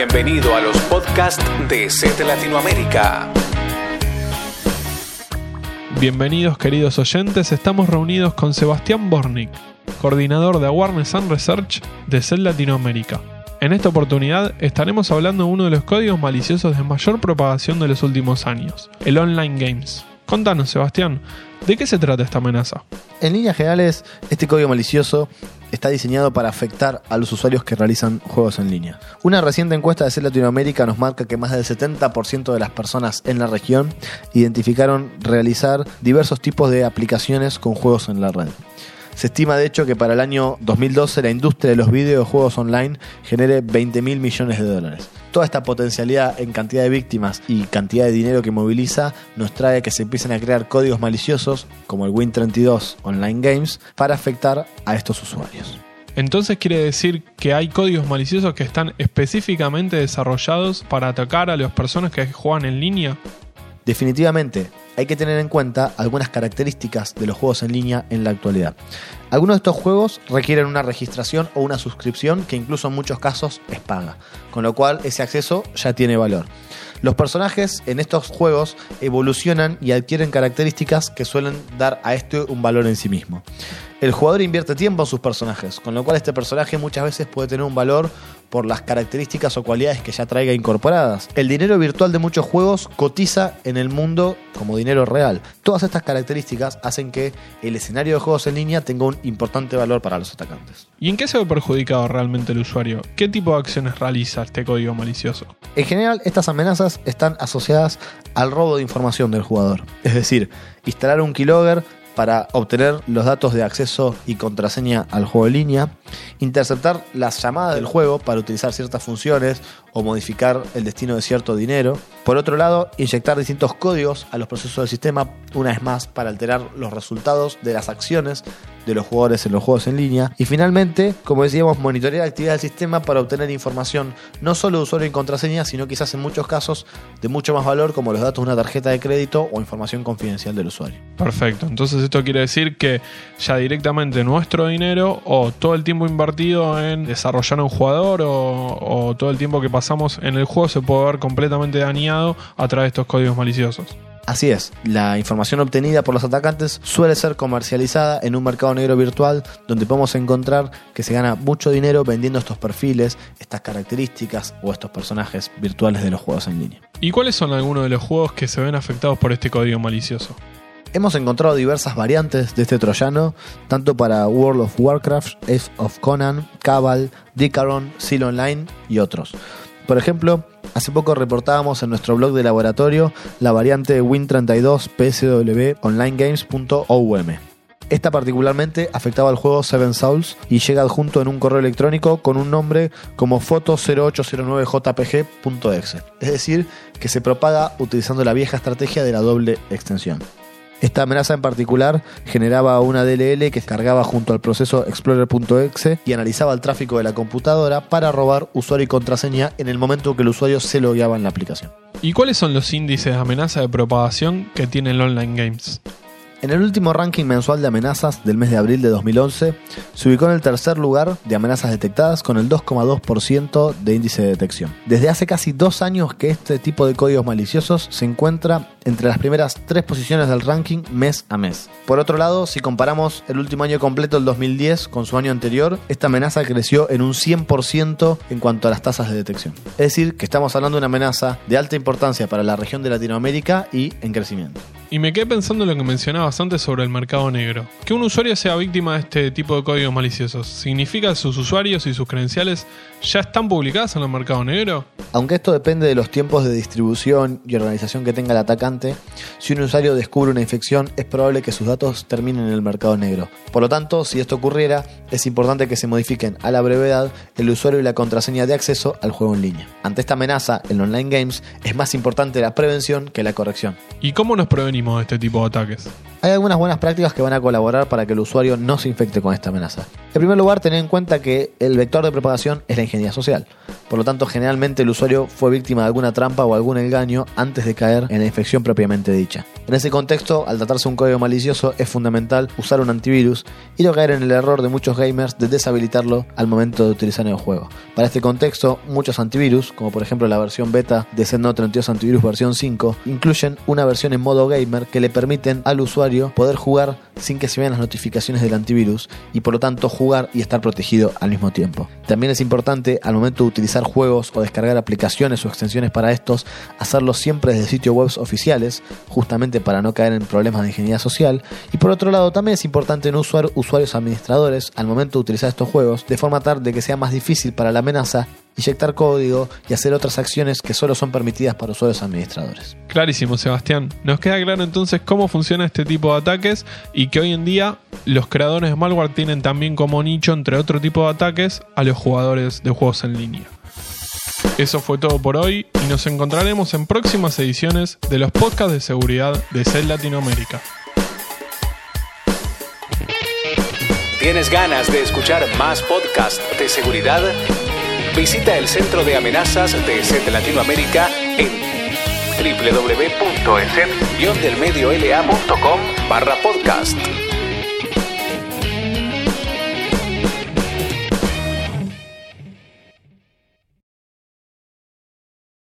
Bienvenido a los podcasts de SET Latinoamérica. Bienvenidos queridos oyentes, estamos reunidos con Sebastián Bornik, coordinador de Awareness and Research de SET Latinoamérica. En esta oportunidad estaremos hablando de uno de los códigos maliciosos de mayor propagación de los últimos años, el Online Games. Contanos, Sebastián, ¿de qué se trata esta amenaza? En líneas generales, este código malicioso está diseñado para afectar a los usuarios que realizan juegos en línea. Una reciente encuesta de CEL Latinoamérica nos marca que más del 70% de las personas en la región identificaron realizar diversos tipos de aplicaciones con juegos en la red. Se estima de hecho que para el año 2012 la industria de los videojuegos online genere 20 mil millones de dólares. Toda esta potencialidad en cantidad de víctimas y cantidad de dinero que moviliza nos trae que se empiecen a crear códigos maliciosos como el Win32 Online Games para afectar a estos usuarios. Entonces quiere decir que hay códigos maliciosos que están específicamente desarrollados para atacar a las personas que juegan en línea. Definitivamente, hay que tener en cuenta algunas características de los juegos en línea en la actualidad. Algunos de estos juegos requieren una registración o una suscripción que incluso en muchos casos es paga, con lo cual ese acceso ya tiene valor. Los personajes en estos juegos evolucionan y adquieren características que suelen dar a este un valor en sí mismo. El jugador invierte tiempo en sus personajes, con lo cual este personaje muchas veces puede tener un valor por las características o cualidades que ya traiga incorporadas. El dinero virtual de muchos juegos cotiza en el mundo como dinero real. Todas estas características hacen que el escenario de juegos en línea tenga un importante valor para los atacantes. ¿Y en qué se ve perjudicado realmente el usuario? ¿Qué tipo de acciones realiza este código malicioso? En general, estas amenazas están asociadas al robo de información del jugador. Es decir, instalar un keylogger para obtener los datos de acceso y contraseña al juego en línea, interceptar las llamadas del juego para utilizar ciertas funciones o modificar el destino de cierto dinero. Por otro lado, inyectar distintos códigos a los procesos del sistema, una vez más, para alterar los resultados de las acciones de los jugadores en los juegos en línea. Y finalmente, como decíamos, monitorear la actividad del sistema para obtener información no solo de usuario y contraseña, sino quizás en muchos casos de mucho más valor como los datos de una tarjeta de crédito o información confidencial del usuario. Perfecto, entonces esto quiere decir que ya directamente nuestro dinero o todo el tiempo invertido en desarrollar un jugador o, o todo el tiempo que pasamos en el juego se puede ver completamente dañado a través de estos códigos maliciosos. Así es, la información obtenida por los atacantes suele ser comercializada en un mercado negro virtual donde podemos encontrar que se gana mucho dinero vendiendo estos perfiles, estas características o estos personajes virtuales de los juegos en línea. ¿Y cuáles son algunos de los juegos que se ven afectados por este código malicioso? Hemos encontrado diversas variantes de este troyano, tanto para World of Warcraft, Age of Conan, Cabal, Dicaron, Seal Online y otros. Por ejemplo, hace poco reportábamos en nuestro blog de laboratorio la variante Win32 PSW OnlineGames.oum. Esta particularmente afectaba al juego Seven Souls y llega adjunto en un correo electrónico con un nombre como foto0809jpg.exe, es decir, que se propaga utilizando la vieja estrategia de la doble extensión. Esta amenaza en particular generaba una DLL que cargaba junto al proceso explorer.exe y analizaba el tráfico de la computadora para robar usuario y contraseña en el momento que el usuario se logueaba en la aplicación. ¿Y cuáles son los índices de amenaza de propagación que tiene el Online Games? En el último ranking mensual de amenazas del mes de abril de 2011, se ubicó en el tercer lugar de amenazas detectadas con el 2,2% de índice de detección. Desde hace casi dos años que este tipo de códigos maliciosos se encuentra entre las primeras tres posiciones del ranking mes a mes. Por otro lado, si comparamos el último año completo, el 2010, con su año anterior, esta amenaza creció en un 100% en cuanto a las tasas de detección. Es decir, que estamos hablando de una amenaza de alta importancia para la región de Latinoamérica y en crecimiento. Y me quedé pensando en lo que mencionabas sobre el mercado negro. Que un usuario sea víctima de este tipo de códigos maliciosos, ¿significa que sus usuarios y sus credenciales ya están publicadas en el mercado negro? Aunque esto depende de los tiempos de distribución y organización que tenga el atacante, si un usuario descubre una infección es probable que sus datos terminen en el mercado negro. Por lo tanto, si esto ocurriera, es importante que se modifiquen a la brevedad el usuario y la contraseña de acceso al juego en línea. Ante esta amenaza en online games es más importante la prevención que la corrección. ¿Y cómo nos prevenimos de este tipo de ataques? Hay algunas buenas prácticas que van a colaborar para que el usuario no se infecte con esta amenaza. En primer lugar, tener en cuenta que el vector de propagación es la ingeniería social. Por lo tanto, generalmente el usuario fue víctima de alguna trampa o algún engaño antes de caer en la infección propiamente dicha. En ese contexto, al tratarse de un código malicioso, es fundamental usar un antivirus y no caer en el error de muchos gamers de deshabilitarlo al momento de utilizar el juego. Para este contexto, muchos antivirus, como por ejemplo la versión beta de ZenNode 32 Antivirus versión 5, incluyen una versión en modo gamer que le permiten al poder jugar sin que se vean las notificaciones del antivirus y por lo tanto jugar y estar protegido al mismo tiempo. También es importante al momento de utilizar juegos o descargar aplicaciones o extensiones para estos, hacerlo siempre desde sitios web oficiales, justamente para no caer en problemas de ingeniería social. Y por otro lado, también es importante no usar usuarios administradores al momento de utilizar estos juegos, de forma tal de que sea más difícil para la amenaza inyectar código y hacer otras acciones que solo son permitidas para usuarios administradores. Clarísimo, Sebastián. Nos queda claro entonces cómo funciona este tipo de ataques y que hoy en día los creadores de malware tienen también como nicho, entre otro tipo de ataques, a los jugadores de juegos en línea. Eso fue todo por hoy y nos encontraremos en próximas ediciones de los podcasts de seguridad de CEL Latinoamérica. ¿Tienes ganas de escuchar más podcasts de seguridad? Visita el Centro de Amenazas de SET Latinoamérica en www.eset-delmediolacom barra podcast.